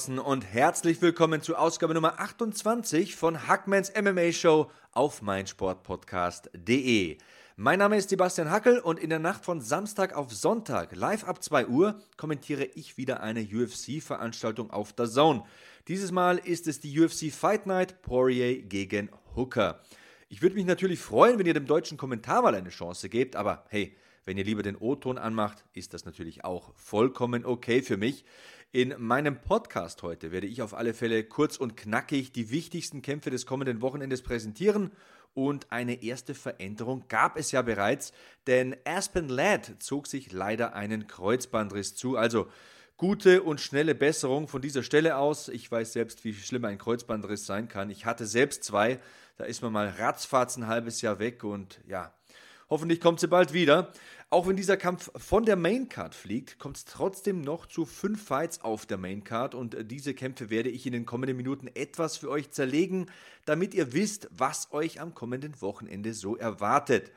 draußen und herzlich willkommen zu Ausgabe Nummer 28 von Hackmans MMA Show auf meinsportpodcast.de. Mein Name ist Sebastian Hackel und in der Nacht von Samstag auf Sonntag, live ab 2 Uhr, kommentiere ich wieder eine UFC-Veranstaltung auf der Zone. Dieses Mal ist es die UFC Fight Night Poirier gegen Hooker. Ich würde mich natürlich freuen, wenn ihr dem deutschen Kommentar mal eine Chance gebt, aber hey, wenn ihr lieber den O-Ton anmacht, ist das natürlich auch vollkommen okay für mich. In meinem Podcast heute werde ich auf alle Fälle kurz und knackig die wichtigsten Kämpfe des kommenden Wochenendes präsentieren und eine erste Veränderung gab es ja bereits, denn Aspen Ladd zog sich leider einen Kreuzbandriss zu. Also gute und schnelle Besserung von dieser Stelle aus. Ich weiß selbst, wie schlimm ein Kreuzbandriss sein kann. Ich hatte selbst zwei. Da ist man mal ratzfatz ein halbes Jahr weg und ja, hoffentlich kommt sie bald wieder. Auch wenn dieser Kampf von der Maincard fliegt, kommt es trotzdem noch zu fünf Fights auf der Maincard und diese Kämpfe werde ich in den kommenden Minuten etwas für euch zerlegen, damit ihr wisst, was euch am kommenden Wochenende so erwartet.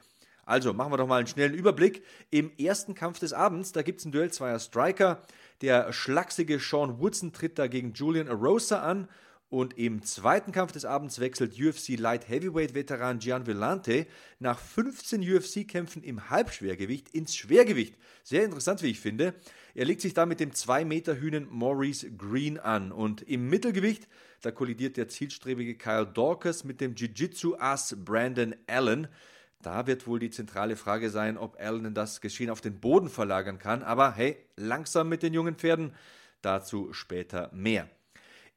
Also machen wir doch mal einen schnellen Überblick. Im ersten Kampf des Abends, da gibt es ein Duell zweier Striker. Der schlachsige Sean Woodson tritt da gegen Julian Arosa an und im zweiten Kampf des Abends wechselt UFC Light Heavyweight Veteran Gian Villante nach 15 UFC-Kämpfen im Halbschwergewicht ins Schwergewicht. Sehr interessant, wie ich finde. Er legt sich da mit dem 2-Meter-Hühnen Maurice Green an. Und im Mittelgewicht, da kollidiert der zielstrebige Kyle Dawkins mit dem Jiu-Jitsu-Ass Brandon Allen. Da wird wohl die zentrale Frage sein, ob Allen das Geschehen auf den Boden verlagern kann. Aber hey, langsam mit den jungen Pferden. Dazu später mehr.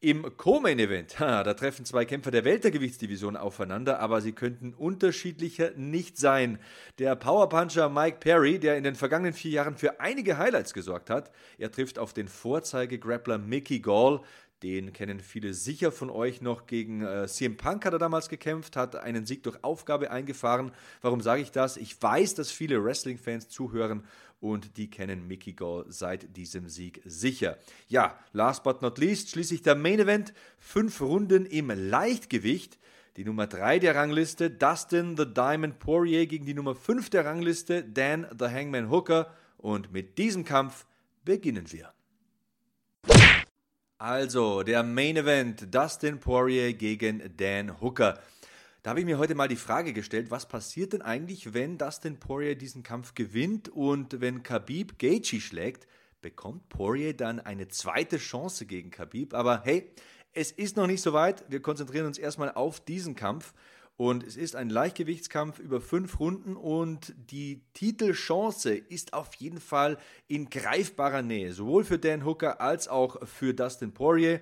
Im Co-Main-Event, da treffen zwei Kämpfer der Weltergewichtsdivision aufeinander, aber sie könnten unterschiedlicher nicht sein. Der Powerpuncher Mike Perry, der in den vergangenen vier Jahren für einige Highlights gesorgt hat, er trifft auf den Vorzeige-Grappler Mickey Gall, den kennen viele sicher von euch noch. Gegen äh, CM Punk hat er damals gekämpft, hat einen Sieg durch Aufgabe eingefahren. Warum sage ich das? Ich weiß, dass viele Wrestling-Fans zuhören und die kennen Mickey Gall seit diesem Sieg sicher. Ja, last but not least schließlich der Main Event. Fünf Runden im Leichtgewicht. Die Nummer 3 der Rangliste, Dustin the Diamond Poirier gegen die Nummer 5 der Rangliste, Dan the Hangman Hooker. Und mit diesem Kampf beginnen wir. Also, der Main Event, Dustin Poirier gegen Dan Hooker. Da habe ich mir heute mal die Frage gestellt, was passiert denn eigentlich, wenn Dustin Poirier diesen Kampf gewinnt und wenn Khabib Gaethje schlägt, bekommt Poirier dann eine zweite Chance gegen Khabib? Aber hey, es ist noch nicht so weit. Wir konzentrieren uns erstmal auf diesen Kampf. Und es ist ein Leichtgewichtskampf über fünf Runden und die Titelchance ist auf jeden Fall in greifbarer Nähe, sowohl für Dan Hooker als auch für Dustin Poirier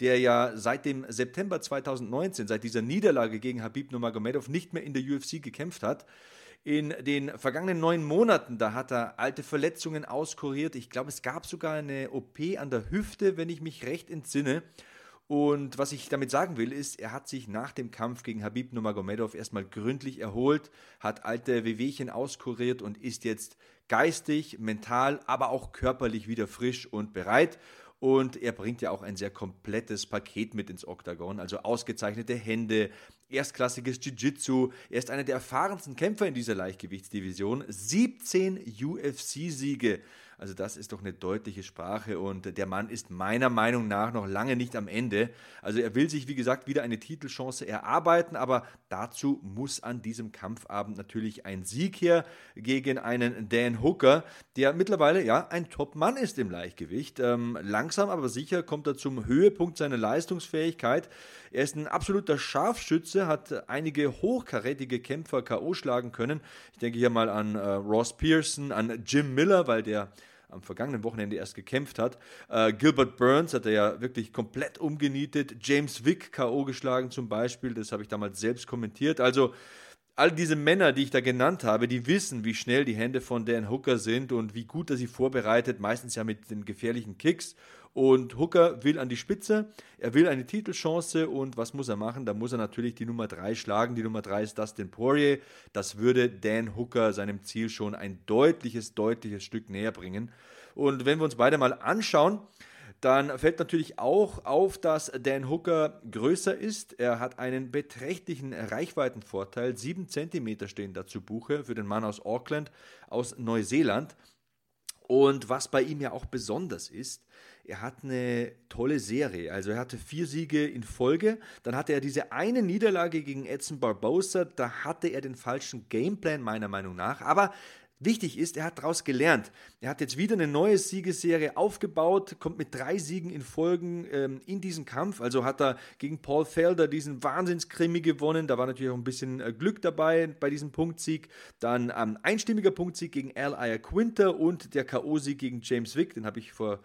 der ja seit dem September 2019, seit dieser Niederlage gegen Habib Nurmagomedov nicht mehr in der UFC gekämpft hat. In den vergangenen neun Monaten, da hat er alte Verletzungen auskuriert. Ich glaube, es gab sogar eine OP an der Hüfte, wenn ich mich recht entsinne. Und was ich damit sagen will, ist, er hat sich nach dem Kampf gegen Habib Nurmagomedov erstmal gründlich erholt, hat alte Wehwehchen auskuriert und ist jetzt geistig, mental, aber auch körperlich wieder frisch und bereit. Und er bringt ja auch ein sehr komplettes Paket mit ins Oktagon, also ausgezeichnete Hände, erstklassiges Jiu-Jitsu. Er ist einer der erfahrensten Kämpfer in dieser Leichtgewichtsdivision. 17 UFC-Siege. Also das ist doch eine deutliche Sprache und der Mann ist meiner Meinung nach noch lange nicht am Ende. Also er will sich, wie gesagt, wieder eine Titelchance erarbeiten, aber dazu muss an diesem Kampfabend natürlich ein Sieg her gegen einen Dan Hooker, der mittlerweile ja ein Top-Mann ist im Leichtgewicht. Ähm, langsam aber sicher kommt er zum Höhepunkt seiner Leistungsfähigkeit. Er ist ein absoluter Scharfschütze, hat einige hochkarätige Kämpfer K.O. schlagen können. Ich denke hier mal an äh, Ross Pearson, an Jim Miller, weil der am vergangenen Wochenende erst gekämpft hat. Äh, Gilbert Burns hat er ja wirklich komplett umgenietet. James Wick K.O. geschlagen zum Beispiel, das habe ich damals selbst kommentiert. Also all diese Männer, die ich da genannt habe, die wissen, wie schnell die Hände von Dan Hooker sind und wie gut er sie vorbereitet, meistens ja mit den gefährlichen Kicks. Und Hooker will an die Spitze, er will eine Titelchance und was muss er machen? Da muss er natürlich die Nummer 3 schlagen. Die Nummer 3 ist Dustin Poirier. Das würde Dan Hooker seinem Ziel schon ein deutliches, deutliches Stück näher bringen. Und wenn wir uns beide mal anschauen, dann fällt natürlich auch auf, dass Dan Hooker größer ist. Er hat einen beträchtlichen Reichweitenvorteil. 7 cm stehen da zu Buche für den Mann aus Auckland, aus Neuseeland. Und was bei ihm ja auch besonders ist, er hat eine tolle Serie. Also er hatte vier Siege in Folge. Dann hatte er diese eine Niederlage gegen Edson Barbosa. Da hatte er den falschen Gameplan meiner Meinung nach. Aber Wichtig ist, er hat daraus gelernt. Er hat jetzt wieder eine neue Siegesserie aufgebaut, kommt mit drei Siegen in Folgen ähm, in diesen Kampf. Also hat er gegen Paul Felder diesen Wahnsinnskrimi gewonnen. Da war natürlich auch ein bisschen äh, Glück dabei bei diesem Punktsieg. Dann ähm, einstimmiger Punktsieg gegen Al Quinter und der K.O.-Sieg gegen James Wick. Den habe ich vor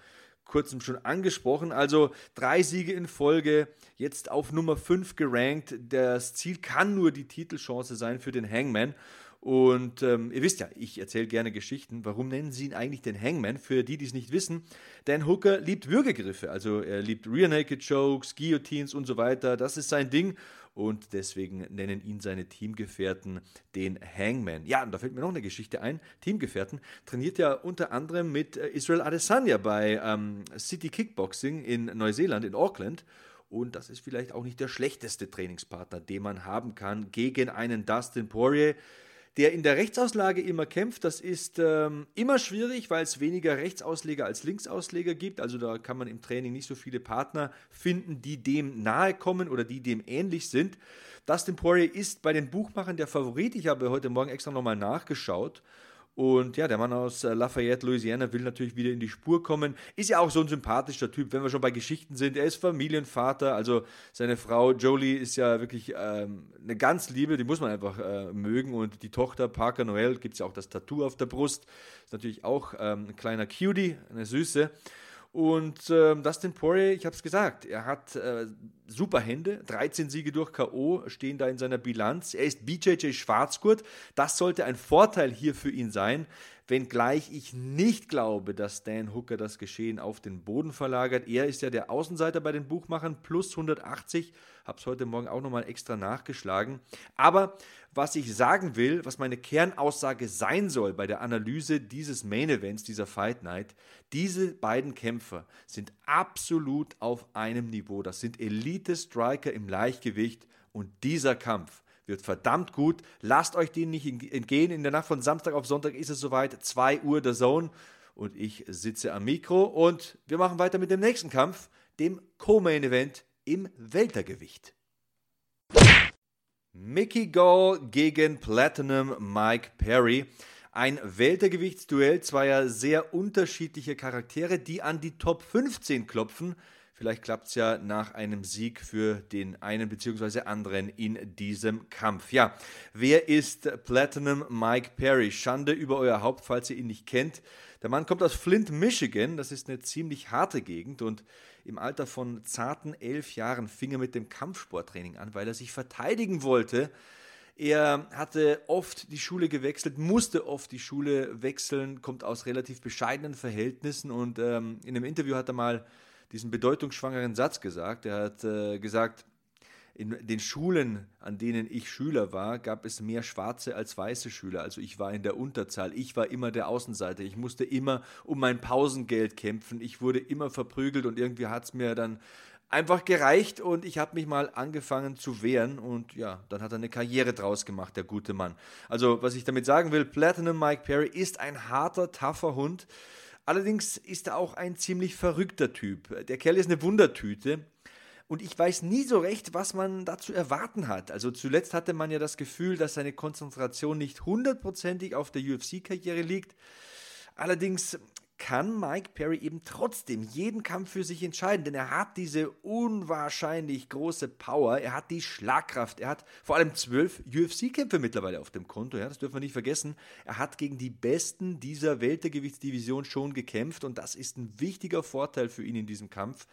kurzem schon angesprochen. Also drei Siege in Folge, jetzt auf Nummer 5 gerankt. Das Ziel kann nur die Titelchance sein für den Hangman. Und ähm, ihr wisst ja, ich erzähle gerne Geschichten. Warum nennen sie ihn eigentlich den Hangman? Für die, die es nicht wissen, Dan Hooker liebt Würgegriffe. Also er liebt Rear Naked Chokes, Guillotines und so weiter. Das ist sein Ding. Und deswegen nennen ihn seine Teamgefährten den Hangman. Ja, und da fällt mir noch eine Geschichte ein. Teamgefährten trainiert ja unter anderem mit äh, Israel Adesanya bei ähm, City Kickboxing in Neuseeland, in Auckland. Und das ist vielleicht auch nicht der schlechteste Trainingspartner, den man haben kann gegen einen Dustin Poirier der in der Rechtsauslage immer kämpft. Das ist ähm, immer schwierig, weil es weniger Rechtsausleger als Linksausleger gibt. Also da kann man im Training nicht so viele Partner finden, die dem nahe kommen oder die dem ähnlich sind. Dustin Poirier ist bei den Buchmachern der Favorit. Ich habe heute Morgen extra nochmal nachgeschaut. Und ja, der Mann aus äh, Lafayette, Louisiana, will natürlich wieder in die Spur kommen. Ist ja auch so ein sympathischer Typ, wenn wir schon bei Geschichten sind. Er ist Familienvater, also seine Frau Jolie ist ja wirklich ähm, eine ganz Liebe, die muss man einfach äh, mögen. Und die Tochter Parker Noel gibt es ja auch das Tattoo auf der Brust. Ist natürlich auch ähm, ein kleiner Cutie, eine Süße. Und äh, Dustin Poirier, ich habe es gesagt, er hat äh, super Hände, 13 Siege durch K.O. stehen da in seiner Bilanz. Er ist BJJ Schwarzgurt. Das sollte ein Vorteil hier für ihn sein, wenngleich ich nicht glaube, dass Dan Hooker das Geschehen auf den Boden verlagert. Er ist ja der Außenseiter bei den Buchmachern, plus 180. Habe es heute Morgen auch nochmal extra nachgeschlagen. Aber was ich sagen will, was meine Kernaussage sein soll bei der Analyse dieses Main Events, dieser Fight Night, diese beiden Kämpfer sind absolut auf einem Niveau. Das sind Elite-Striker im Leichtgewicht und dieser Kampf wird verdammt gut. Lasst euch den nicht entgehen. In der Nacht von Samstag auf Sonntag ist es soweit, 2 Uhr der Zone und ich sitze am Mikro und wir machen weiter mit dem nächsten Kampf, dem Co-Main Event im Weltergewicht. Mickey Gall gegen Platinum Mike Perry. Ein Weltergewichtsduell zweier sehr unterschiedlicher Charaktere, die an die Top 15 klopfen. Vielleicht klappt es ja nach einem Sieg für den einen bzw. anderen in diesem Kampf. Ja, wer ist Platinum Mike Perry? Schande über euer Haupt, falls ihr ihn nicht kennt. Der Mann kommt aus Flint, Michigan. Das ist eine ziemlich harte Gegend und im Alter von zarten elf Jahren fing er mit dem Kampfsporttraining an, weil er sich verteidigen wollte. Er hatte oft die Schule gewechselt, musste oft die Schule wechseln, kommt aus relativ bescheidenen Verhältnissen und ähm, in einem Interview hat er mal diesen bedeutungsschwangeren Satz gesagt. Er hat äh, gesagt, in den Schulen, an denen ich Schüler war, gab es mehr schwarze als weiße Schüler. Also ich war in der Unterzahl. Ich war immer der Außenseiter. Ich musste immer um mein Pausengeld kämpfen. Ich wurde immer verprügelt und irgendwie hat es mir dann einfach gereicht und ich habe mich mal angefangen zu wehren und ja, dann hat er eine Karriere draus gemacht, der gute Mann. Also was ich damit sagen will, Platinum Mike Perry ist ein harter, tougher Hund. Allerdings ist er auch ein ziemlich verrückter Typ. Der Kerl ist eine Wundertüte. Und ich weiß nie so recht, was man da zu erwarten hat. Also zuletzt hatte man ja das Gefühl, dass seine Konzentration nicht hundertprozentig auf der UFC-Karriere liegt. Allerdings kann Mike Perry eben trotzdem jeden Kampf für sich entscheiden, denn er hat diese unwahrscheinlich große Power, er hat die Schlagkraft, er hat vor allem zwölf UFC-Kämpfe mittlerweile auf dem Konto, ja, das dürfen wir nicht vergessen. Er hat gegen die Besten dieser Weltergewichtsdivision schon gekämpft und das ist ein wichtiger Vorteil für ihn in diesem Kampf.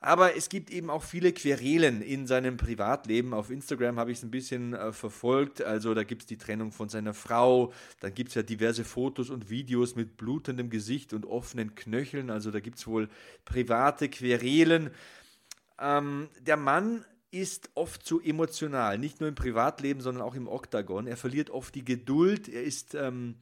Aber es gibt eben auch viele Querelen in seinem Privatleben. Auf Instagram habe ich es ein bisschen äh, verfolgt. Also da gibt es die Trennung von seiner Frau. Dann gibt es ja diverse Fotos und Videos mit blutendem Gesicht und offenen Knöcheln. Also da gibt es wohl private Querelen. Ähm, der Mann ist oft zu emotional, nicht nur im Privatleben, sondern auch im Oktagon. Er verliert oft die Geduld, er ist ähm,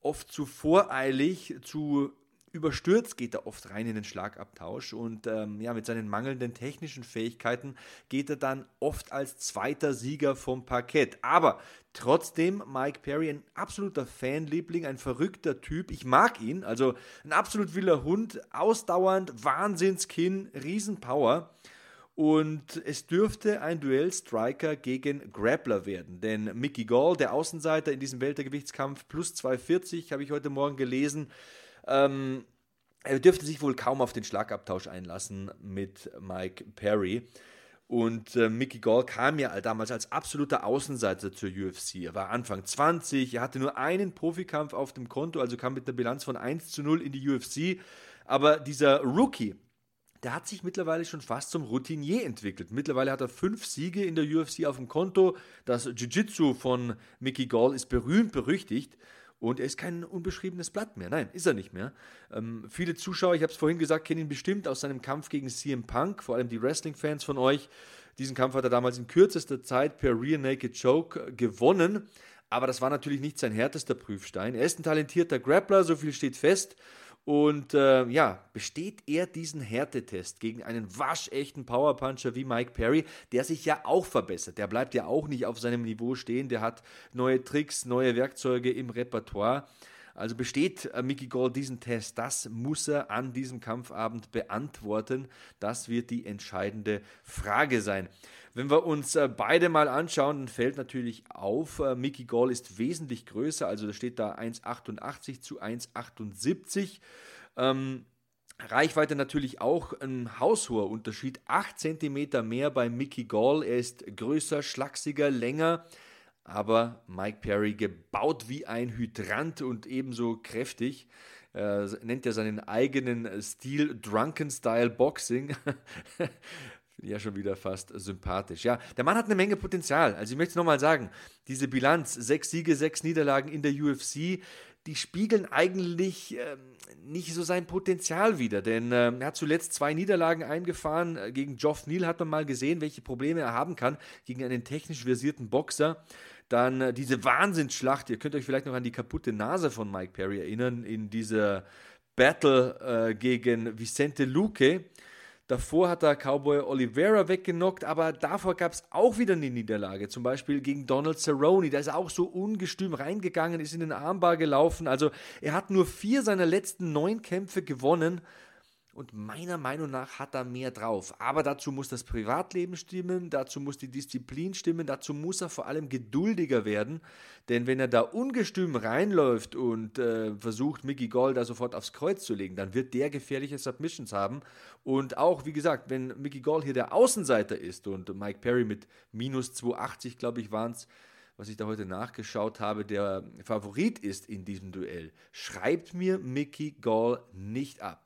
oft zu voreilig, zu überstürzt geht er oft rein in den Schlagabtausch und ähm, ja, mit seinen mangelnden technischen Fähigkeiten geht er dann oft als zweiter Sieger vom Parkett. Aber trotzdem Mike Perry ein absoluter Fanliebling, ein verrückter Typ. Ich mag ihn, also ein absolut wilder Hund, ausdauernd, Wahnsinnskinn, Riesenpower. Und es dürfte ein Duell Striker gegen Grappler werden, denn Mickey Gall, der Außenseiter in diesem Weltergewichtskampf, plus 240, habe ich heute Morgen gelesen, ähm, er dürfte sich wohl kaum auf den Schlagabtausch einlassen mit Mike Perry. Und äh, Mickey Gall kam ja damals als absoluter Außenseiter zur UFC. Er war Anfang 20, er hatte nur einen Profikampf auf dem Konto, also kam mit einer Bilanz von 1 zu 0 in die UFC. Aber dieser Rookie, der hat sich mittlerweile schon fast zum Routinier entwickelt. Mittlerweile hat er fünf Siege in der UFC auf dem Konto. Das Jiu-Jitsu von Mickey Gall ist berühmt berüchtigt. Und er ist kein unbeschriebenes Blatt mehr. Nein, ist er nicht mehr. Ähm, viele Zuschauer, ich habe es vorhin gesagt, kennen ihn bestimmt aus seinem Kampf gegen CM Punk, vor allem die Wrestling-Fans von euch. Diesen Kampf hat er damals in kürzester Zeit per Rear Naked Choke gewonnen. Aber das war natürlich nicht sein härtester Prüfstein. Er ist ein talentierter Grappler, so viel steht fest. Und äh, ja, besteht er diesen Härtetest gegen einen waschechten Powerpuncher wie Mike Perry, der sich ja auch verbessert. Der bleibt ja auch nicht auf seinem Niveau stehen. Der hat neue Tricks, neue Werkzeuge im Repertoire. Also besteht äh, Mickey Gall diesen Test? Das muss er an diesem Kampfabend beantworten. Das wird die entscheidende Frage sein. Wenn wir uns äh, beide mal anschauen, dann fällt natürlich auf, äh, Mickey Gall ist wesentlich größer, also da steht da 1,88 zu 1,78. Ähm, Reichweite natürlich auch ein haushoher Unterschied. 8 cm mehr bei Mickey Gall. Er ist größer, schlachsiger, länger. Aber Mike Perry gebaut wie ein Hydrant und ebenso kräftig. Er nennt ja seinen eigenen Stil Drunken Style Boxing. Ja schon wieder fast sympathisch. Ja, der Mann hat eine Menge Potenzial. Also ich möchte es nochmal sagen, diese Bilanz, sechs Siege, sechs Niederlagen in der UFC, die spiegeln eigentlich ähm, nicht so sein Potenzial wider. Denn ähm, er hat zuletzt zwei Niederlagen eingefahren. Äh, gegen Geoff Neal hat man mal gesehen, welche Probleme er haben kann gegen einen technisch versierten Boxer. Dann äh, diese Wahnsinnsschlacht, ihr könnt euch vielleicht noch an die kaputte Nase von Mike Perry erinnern, in dieser Battle äh, gegen Vicente Luque Davor hat er Cowboy Oliveira weggenockt, aber davor gab es auch wieder eine Niederlage. Zum Beispiel gegen Donald Cerrone. Da ist er auch so ungestüm reingegangen, ist in den Armbar gelaufen. Also er hat nur vier seiner letzten neun Kämpfe gewonnen und meiner Meinung nach hat er mehr drauf. Aber dazu muss das Privatleben stimmen, dazu muss die Disziplin stimmen, dazu muss er vor allem geduldiger werden. Denn wenn er da ungestüm reinläuft und äh, versucht, Mickey Gall da sofort aufs Kreuz zu legen, dann wird der gefährliche Submissions haben. Und auch, wie gesagt, wenn Mickey Gall hier der Außenseiter ist und Mike Perry mit minus 280, glaube ich, waren es, was ich da heute nachgeschaut habe, der Favorit ist in diesem Duell, schreibt mir Mickey Gall nicht ab.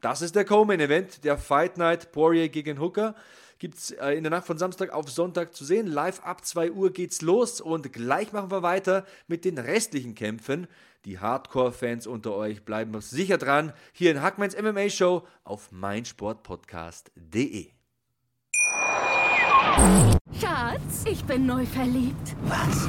Das ist der Co-Main-Event, der Fight Night Poirier gegen Hooker. Gibt es äh, in der Nacht von Samstag auf Sonntag zu sehen. Live ab 2 Uhr geht's los und gleich machen wir weiter mit den restlichen Kämpfen. Die Hardcore-Fans unter euch bleiben sicher dran. Hier in Hackmans MMA Show auf meinsportpodcast.de. Schatz, ich bin neu verliebt. Was?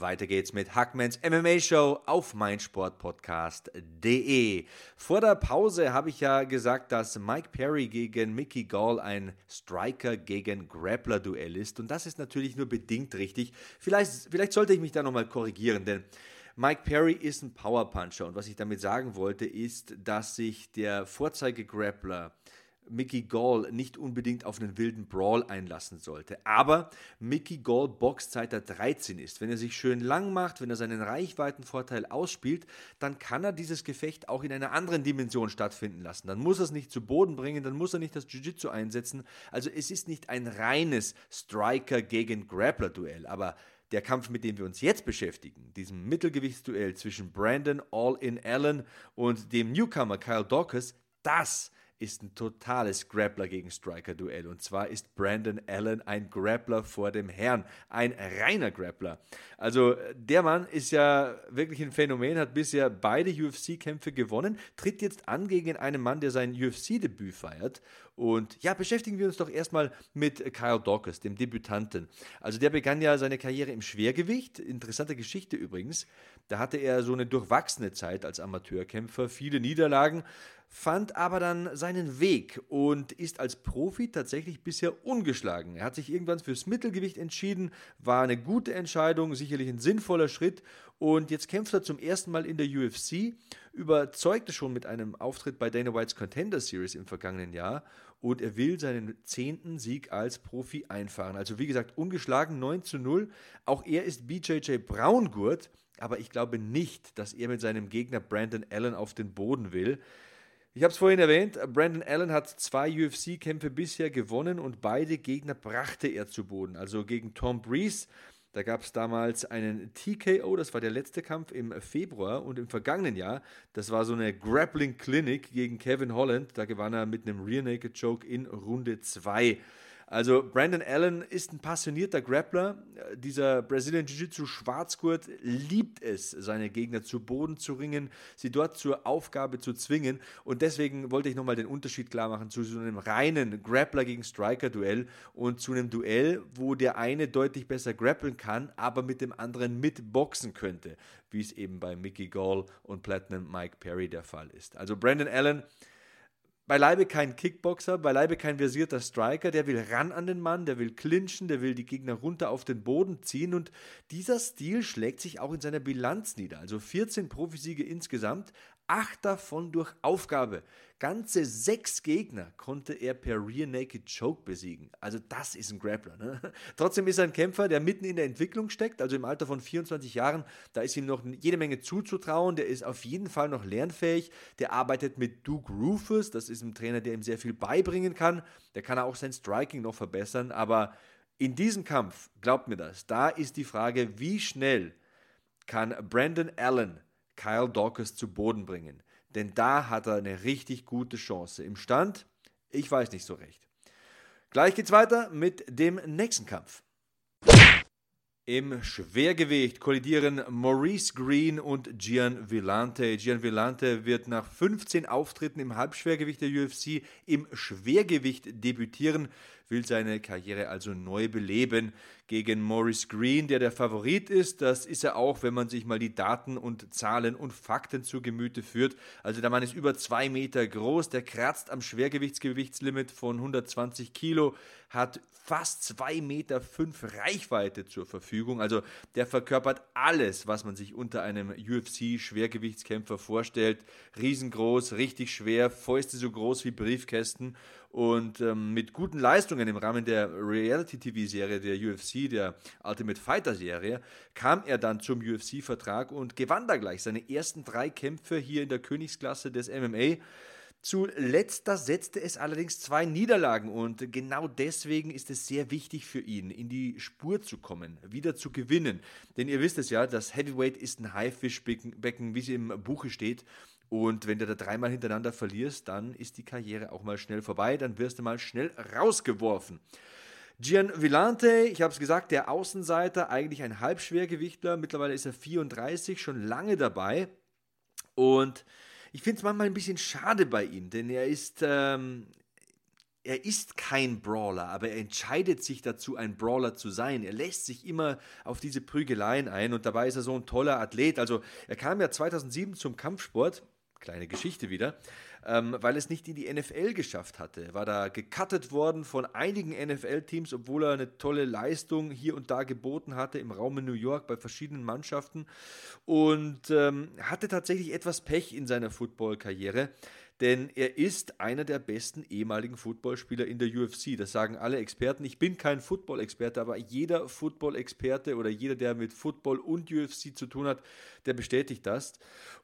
Weiter geht's mit Hackmans MMA Show auf meinsportpodcast.de. Vor der Pause habe ich ja gesagt, dass Mike Perry gegen Mickey Gall ein Striker gegen Grappler Duell ist und das ist natürlich nur bedingt richtig. Vielleicht, vielleicht sollte ich mich da nochmal korrigieren, denn Mike Perry ist ein Powerpuncher und was ich damit sagen wollte ist, dass sich der Vorzeige Grappler Mickey Gall nicht unbedingt auf einen wilden Brawl einlassen sollte. Aber Mickey Gall boxt seit er 13 ist. Wenn er sich schön lang macht, wenn er seinen Reichweitenvorteil ausspielt, dann kann er dieses Gefecht auch in einer anderen Dimension stattfinden lassen. Dann muss er es nicht zu Boden bringen, dann muss er nicht das Jiu-Jitsu einsetzen. Also es ist nicht ein reines Striker gegen Grappler-Duell. Aber der Kampf, mit dem wir uns jetzt beschäftigen, diesem Mittelgewichtsduell zwischen Brandon All-In Allen und dem Newcomer Kyle Dawkins, das ist ein totales Grappler gegen Striker-Duell. Und zwar ist Brandon Allen ein Grappler vor dem Herrn. Ein reiner Grappler. Also der Mann ist ja wirklich ein Phänomen, hat bisher beide UFC-Kämpfe gewonnen, tritt jetzt an gegen einen Mann, der sein UFC-Debüt feiert. Und ja, beschäftigen wir uns doch erstmal mit Kyle Dawkins, dem Debütanten. Also der begann ja seine Karriere im Schwergewicht. Interessante Geschichte übrigens. Da hatte er so eine durchwachsene Zeit als Amateurkämpfer, viele Niederlagen fand aber dann seinen Weg und ist als Profi tatsächlich bisher ungeschlagen. Er hat sich irgendwann fürs Mittelgewicht entschieden, war eine gute Entscheidung, sicherlich ein sinnvoller Schritt und jetzt kämpft er zum ersten Mal in der UFC, überzeugte schon mit einem Auftritt bei Dana Whites Contender Series im vergangenen Jahr und er will seinen zehnten Sieg als Profi einfahren. Also wie gesagt, ungeschlagen 9 zu 0. Auch er ist BJJ Braungurt, aber ich glaube nicht, dass er mit seinem Gegner Brandon Allen auf den Boden will. Ich habe es vorhin erwähnt, Brandon Allen hat zwei UFC-Kämpfe bisher gewonnen und beide Gegner brachte er zu Boden. Also gegen Tom Breeze, da gab es damals einen TKO, das war der letzte Kampf im Februar und im vergangenen Jahr, das war so eine Grappling Clinic gegen Kevin Holland, da gewann er mit einem Rear Naked Choke in Runde 2. Also Brandon Allen ist ein passionierter Grappler. Dieser Brazilian Jiu-Jitsu Schwarzgurt liebt es, seine Gegner zu Boden zu ringen, sie dort zur Aufgabe zu zwingen. Und deswegen wollte ich nochmal den Unterschied klar machen zu so einem reinen Grappler gegen Striker-Duell und zu einem Duell, wo der eine deutlich besser grappeln kann, aber mit dem anderen mitboxen könnte, wie es eben bei Mickey Gall und Platinum Mike Perry der Fall ist. Also Brandon Allen beileibe kein Kickboxer, beileibe kein versierter Striker, der will ran an den Mann, der will clinchen, der will die Gegner runter auf den Boden ziehen und dieser Stil schlägt sich auch in seiner Bilanz nieder. Also 14 Profisiege insgesamt, acht davon durch Aufgabe. Ganze sechs Gegner konnte er per Rear Naked Choke besiegen. Also das ist ein Grappler. Ne? Trotzdem ist er ein Kämpfer, der mitten in der Entwicklung steckt, also im Alter von 24 Jahren. Da ist ihm noch jede Menge zuzutrauen. Der ist auf jeden Fall noch lernfähig. Der arbeitet mit Duke Rufus. Das ist ein Trainer, der ihm sehr viel beibringen kann. Der kann auch sein Striking noch verbessern. Aber in diesem Kampf, glaubt mir das, da ist die Frage, wie schnell kann Brandon Allen Kyle Dawkins zu Boden bringen. Denn da hat er eine richtig gute Chance. Im Stand, ich weiß nicht so recht. Gleich geht's weiter mit dem nächsten Kampf. Im Schwergewicht kollidieren Maurice Green und Gian Villante. Gian Villante wird nach 15 Auftritten im Halbschwergewicht der UFC im Schwergewicht debütieren will seine Karriere also neu beleben gegen Maurice Green, der der Favorit ist. Das ist er auch, wenn man sich mal die Daten und Zahlen und Fakten zu Gemüte führt. Also der Mann ist über zwei Meter groß, der kratzt am Schwergewichtsgewichtslimit von 120 Kilo, hat fast zwei Meter fünf Reichweite zur Verfügung. Also der verkörpert alles, was man sich unter einem UFC-Schwergewichtskämpfer vorstellt. Riesengroß, richtig schwer, Fäuste so groß wie Briefkästen und ähm, mit guten Leistungen im Rahmen der Reality-TV-Serie der UFC, der Ultimate Fighter-Serie, kam er dann zum UFC-Vertrag und gewann da gleich seine ersten drei Kämpfe hier in der Königsklasse des MMA. Zuletzt setzte es allerdings zwei Niederlagen und genau deswegen ist es sehr wichtig für ihn, in die Spur zu kommen, wieder zu gewinnen. Denn ihr wisst es ja, das Heavyweight ist ein Haifischbecken, wie es im Buche steht. Und wenn du da dreimal hintereinander verlierst, dann ist die Karriere auch mal schnell vorbei, dann wirst du mal schnell rausgeworfen. Gian Villante, ich habe es gesagt, der Außenseiter, eigentlich ein Halbschwergewichtler. Mittlerweile ist er 34, schon lange dabei. Und ich finde es manchmal ein bisschen schade bei ihm, denn er ist, ähm, er ist kein Brawler, aber er entscheidet sich dazu, ein Brawler zu sein. Er lässt sich immer auf diese Prügeleien ein und dabei ist er so ein toller Athlet. Also er kam ja 2007 zum Kampfsport kleine Geschichte wieder, ähm, weil es nicht in die NFL geschafft hatte. War da gecuttet worden von einigen NFL-Teams, obwohl er eine tolle Leistung hier und da geboten hatte im Raum in New York bei verschiedenen Mannschaften und ähm, hatte tatsächlich etwas Pech in seiner Football-Karriere. Denn er ist einer der besten ehemaligen Footballspieler in der UFC. Das sagen alle Experten. Ich bin kein Football-Experte, aber jeder Football-Experte oder jeder, der mit Football und UFC zu tun hat, der bestätigt das.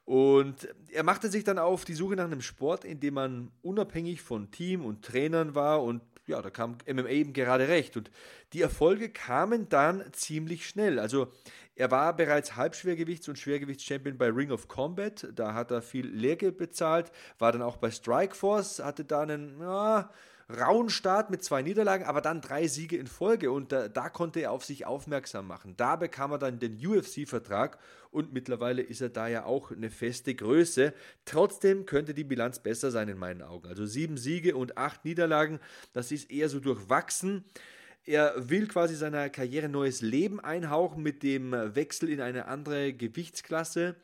Und er machte sich dann auf die Suche nach einem Sport, in dem man unabhängig von Team und Trainern war und ja, da kam MMA eben gerade recht. Und die Erfolge kamen dann ziemlich schnell. Also er war bereits Halbschwergewichts- und Schwergewichtschampion bei Ring of Combat. Da hat er viel Lehrgeld bezahlt. War dann auch bei Strikeforce, hatte da einen ja, rauen Start mit zwei Niederlagen, aber dann drei Siege in Folge. Und da, da konnte er auf sich aufmerksam machen. Da bekam er dann den UFC-Vertrag und mittlerweile ist er da ja auch eine feste Größe. Trotzdem könnte die Bilanz besser sein in meinen Augen. Also sieben Siege und acht Niederlagen, das ist eher so durchwachsen. Er will quasi seiner Karriere neues Leben einhauchen mit dem Wechsel in eine andere Gewichtsklasse.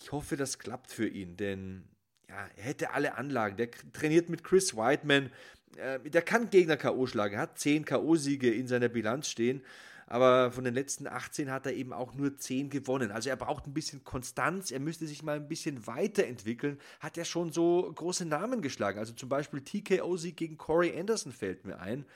Ich hoffe, das klappt für ihn, denn ja, er hätte alle Anlagen. Der trainiert mit Chris Whiteman. Äh, der kann Gegner K.O. schlagen, er hat 10 K.O.-Siege in seiner Bilanz stehen. Aber von den letzten 18 hat er eben auch nur 10 gewonnen. Also er braucht ein bisschen Konstanz, er müsste sich mal ein bisschen weiterentwickeln. Hat er schon so große Namen geschlagen. Also zum Beispiel TKO-Sieg gegen Corey Anderson fällt mir ein.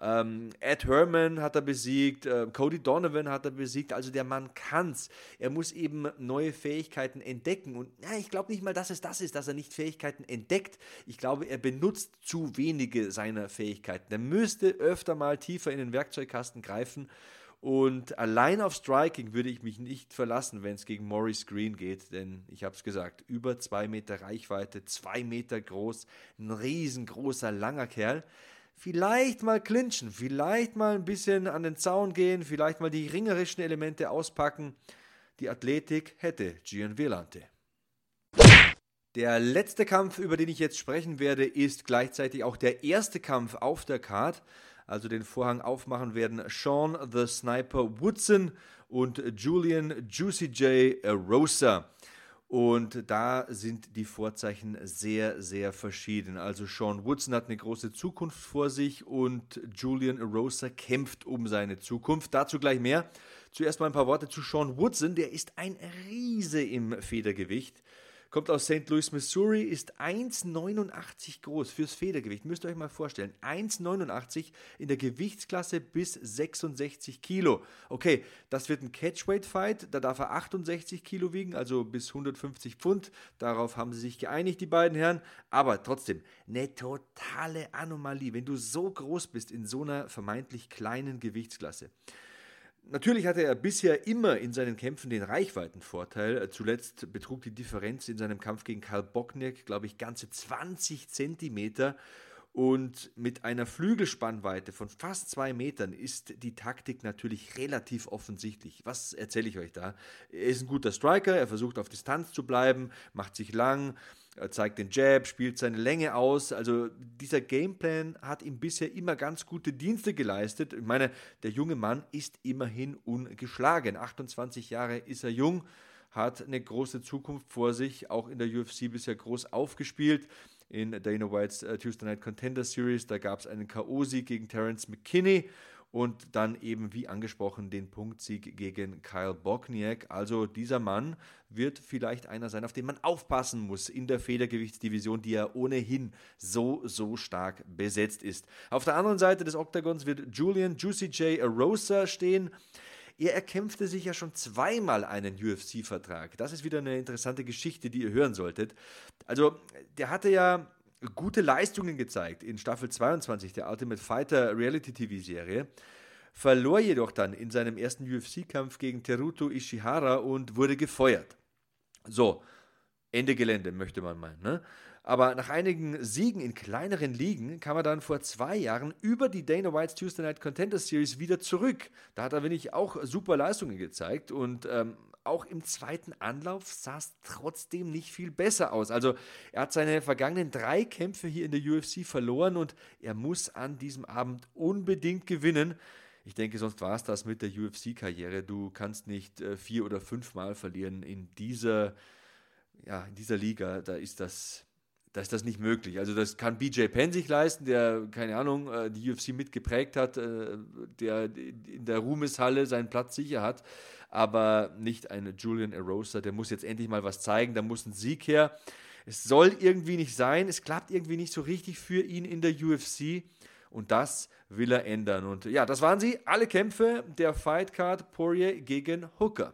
Ähm, Ed Herman hat er besiegt, äh, Cody Donovan hat er besiegt. Also der Mann kann's. Er muss eben neue Fähigkeiten entdecken. Und ja, ich glaube nicht mal, dass es das ist, dass er nicht Fähigkeiten entdeckt. Ich glaube, er benutzt zu wenige seiner Fähigkeiten. Er müsste öfter mal tiefer in den Werkzeugkasten greifen. Und allein auf Striking würde ich mich nicht verlassen, wenn es gegen Maurice Green geht, denn ich habe es gesagt, über zwei Meter Reichweite, zwei Meter groß, ein riesengroßer, langer Kerl vielleicht mal clinchen, vielleicht mal ein bisschen an den Zaun gehen, vielleicht mal die ringerischen Elemente auspacken. Die Athletik hätte Gian Villante. Der letzte Kampf, über den ich jetzt sprechen werde, ist gleichzeitig auch der erste Kampf auf der Card. Also den Vorhang aufmachen werden Sean the Sniper Woodson und Julian Juicy J. Rosa. Und da sind die Vorzeichen sehr, sehr verschieden. Also Sean Woodson hat eine große Zukunft vor sich und Julian Rosa kämpft um seine Zukunft. Dazu gleich mehr. Zuerst mal ein paar Worte zu Sean Woodson. Der ist ein Riese im Federgewicht kommt aus St. Louis, Missouri, ist 1,89 groß fürs Federgewicht. Müsst ihr euch mal vorstellen. 1,89 in der Gewichtsklasse bis 66 Kilo. Okay, das wird ein Catchweight-Fight. Da darf er 68 Kilo wiegen, also bis 150 Pfund. Darauf haben sie sich geeinigt, die beiden Herren. Aber trotzdem, eine totale Anomalie, wenn du so groß bist in so einer vermeintlich kleinen Gewichtsklasse. Natürlich hatte er bisher immer in seinen Kämpfen den Reichweitenvorteil. Zuletzt betrug die Differenz in seinem Kampf gegen Karl Bockniak, glaube ich, ganze 20 Zentimeter. Und mit einer Flügelspannweite von fast zwei Metern ist die Taktik natürlich relativ offensichtlich. Was erzähle ich euch da? Er ist ein guter Striker, er versucht auf Distanz zu bleiben, macht sich lang, er zeigt den Jab, spielt seine Länge aus. Also dieser Gameplan hat ihm bisher immer ganz gute Dienste geleistet. Ich meine, der junge Mann ist immerhin ungeschlagen. 28 Jahre ist er jung, hat eine große Zukunft vor sich, auch in der UFC bisher groß aufgespielt. In Dana Whites uh, Tuesday Night Contender Series, da gab es einen K.O.-Sieg gegen Terence McKinney und dann eben, wie angesprochen, den Punktsieg gegen Kyle Bogniak. Also dieser Mann wird vielleicht einer sein, auf den man aufpassen muss in der Federgewichtsdivision, die ja ohnehin so, so stark besetzt ist. Auf der anderen Seite des Oktagons wird Julian Juicy J. Arosa stehen. Er erkämpfte sich ja schon zweimal einen UFC-Vertrag. Das ist wieder eine interessante Geschichte, die ihr hören solltet. Also, der hatte ja gute Leistungen gezeigt in Staffel 22 der Ultimate Fighter Reality TV Serie, verlor jedoch dann in seinem ersten UFC-Kampf gegen Teruto Ishihara und wurde gefeuert. So, Ende Gelände, möchte man meinen. Ne? Aber nach einigen Siegen in kleineren Ligen kam er dann vor zwei Jahren über die Dana White's Tuesday Night Contender Series wieder zurück. Da hat er wirklich auch super Leistungen gezeigt und ähm, auch im zweiten Anlauf sah es trotzdem nicht viel besser aus. Also er hat seine vergangenen drei Kämpfe hier in der UFC verloren und er muss an diesem Abend unbedingt gewinnen. Ich denke, sonst war es das mit der UFC-Karriere. Du kannst nicht äh, vier oder fünf Mal verlieren in dieser, ja, in dieser Liga. Da ist das da ist das nicht möglich. Also das kann BJ Penn sich leisten, der, keine Ahnung, äh, die UFC mitgeprägt hat, äh, der in der Ruhmeshalle seinen Platz sicher hat, aber nicht ein Julian Erosa, der muss jetzt endlich mal was zeigen, da muss ein Sieg her. Es soll irgendwie nicht sein, es klappt irgendwie nicht so richtig für ihn in der UFC. Und das will er ändern. Und ja, das waren sie, alle Kämpfe der Fightcard Poirier gegen Hooker.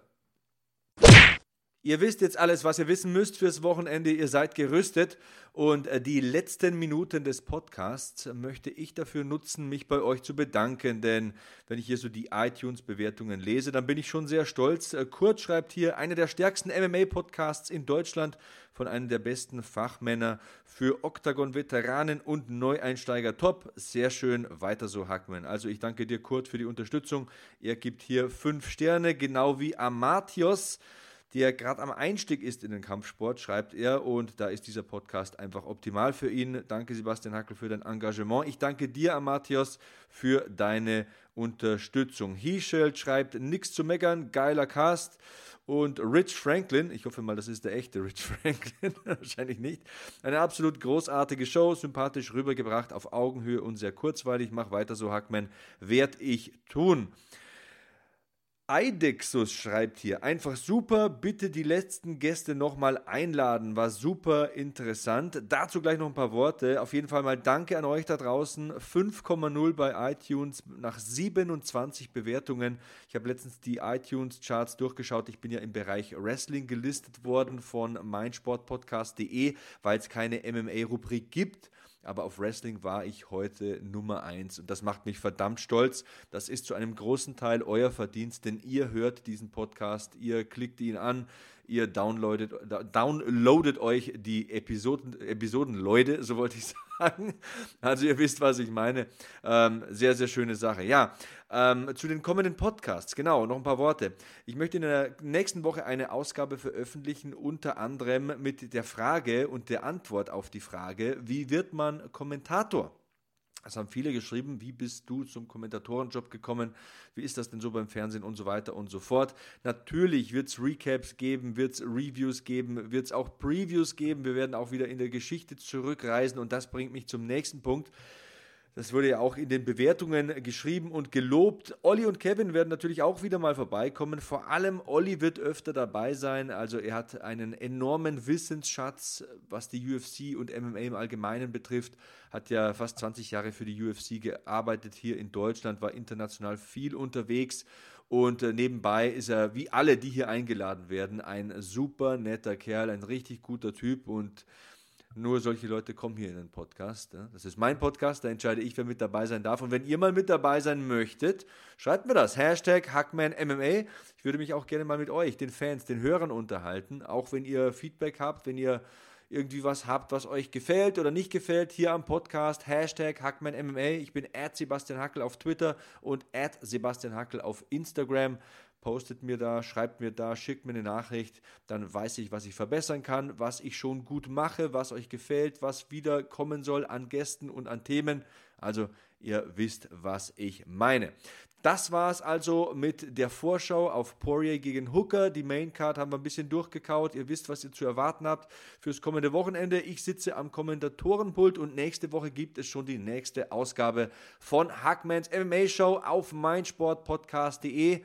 Ihr wisst jetzt alles, was ihr wissen müsst fürs Wochenende. Ihr seid gerüstet. Und äh, die letzten Minuten des Podcasts möchte ich dafür nutzen, mich bei euch zu bedanken. Denn wenn ich hier so die iTunes-Bewertungen lese, dann bin ich schon sehr stolz. Äh, Kurt schreibt hier, einer der stärksten MMA-Podcasts in Deutschland von einem der besten Fachmänner für Octagon-Veteranen und Neueinsteiger top. Sehr schön, weiter so, Hackman. Also ich danke dir, Kurt, für die Unterstützung. Er gibt hier fünf Sterne, genau wie Amathios der gerade am Einstieg ist in den Kampfsport, schreibt er. Und da ist dieser Podcast einfach optimal für ihn. Danke, Sebastian Hackel, für dein Engagement. Ich danke dir, Amathios, für deine Unterstützung. Hischel schreibt, nichts zu meckern, geiler Cast. Und Rich Franklin, ich hoffe mal, das ist der echte Rich Franklin, wahrscheinlich nicht. Eine absolut großartige Show, sympathisch rübergebracht, auf Augenhöhe und sehr kurzweilig. Mach weiter so, Hackman, werd ich tun. Eidexus schreibt hier, einfach super, bitte die letzten Gäste nochmal einladen, war super interessant. Dazu gleich noch ein paar Worte. Auf jeden Fall mal danke an euch da draußen. 5,0 bei iTunes nach 27 Bewertungen. Ich habe letztens die iTunes-Charts durchgeschaut. Ich bin ja im Bereich Wrestling gelistet worden von meinsportpodcast.de, weil es keine MMA-Rubrik gibt aber auf Wrestling war ich heute Nummer 1 und das macht mich verdammt stolz. Das ist zu einem großen Teil euer Verdienst, denn ihr hört diesen Podcast, ihr klickt ihn an, ihr downloadet, downloadet euch die Episoden, Episodenleute, so wollte ich sagen. Also ihr wisst, was ich meine. Ähm, sehr, sehr schöne Sache. Ja, ähm, zu den kommenden Podcasts, genau, noch ein paar Worte. Ich möchte in der nächsten Woche eine Ausgabe veröffentlichen, unter anderem mit der Frage und der Antwort auf die Frage, wie wird man Kommentator? Es haben viele geschrieben, wie bist du zum Kommentatorenjob gekommen? Wie ist das denn so beim Fernsehen und so weiter und so fort? Natürlich wird es Recaps geben, wird es Reviews geben, wird es auch Previews geben. Wir werden auch wieder in der Geschichte zurückreisen und das bringt mich zum nächsten Punkt. Das wurde ja auch in den Bewertungen geschrieben und gelobt. Olli und Kevin werden natürlich auch wieder mal vorbeikommen. Vor allem Olli wird öfter dabei sein. Also er hat einen enormen Wissensschatz, was die UFC und MMA im Allgemeinen betrifft. Hat ja fast 20 Jahre für die UFC gearbeitet hier in Deutschland, war international viel unterwegs. Und äh, nebenbei ist er, wie alle, die hier eingeladen werden, ein super netter Kerl, ein richtig guter Typ und nur solche Leute kommen hier in den Podcast. Das ist mein Podcast, da entscheide ich, wer mit dabei sein darf. Und wenn ihr mal mit dabei sein möchtet, schreibt mir das. Hashtag HackmanMMA. Ich würde mich auch gerne mal mit euch, den Fans, den Hörern unterhalten. Auch wenn ihr Feedback habt, wenn ihr irgendwie was habt, was euch gefällt oder nicht gefällt, hier am Podcast, Hashtag HackmanMMA. Ich bin at Sebastian Hackel auf Twitter und at Sebastian Hackel auf Instagram postet mir da, schreibt mir da, schickt mir eine Nachricht, dann weiß ich, was ich verbessern kann, was ich schon gut mache, was euch gefällt, was wieder kommen soll an Gästen und an Themen. Also ihr wisst, was ich meine. Das war es also mit der Vorschau auf Poirier gegen Hooker. Die Maincard haben wir ein bisschen durchgekaut. Ihr wisst, was ihr zu erwarten habt fürs kommende Wochenende. Ich sitze am Kommentatorenpult und nächste Woche gibt es schon die nächste Ausgabe von Hackmans MMA Show auf meinsportpodcast.de.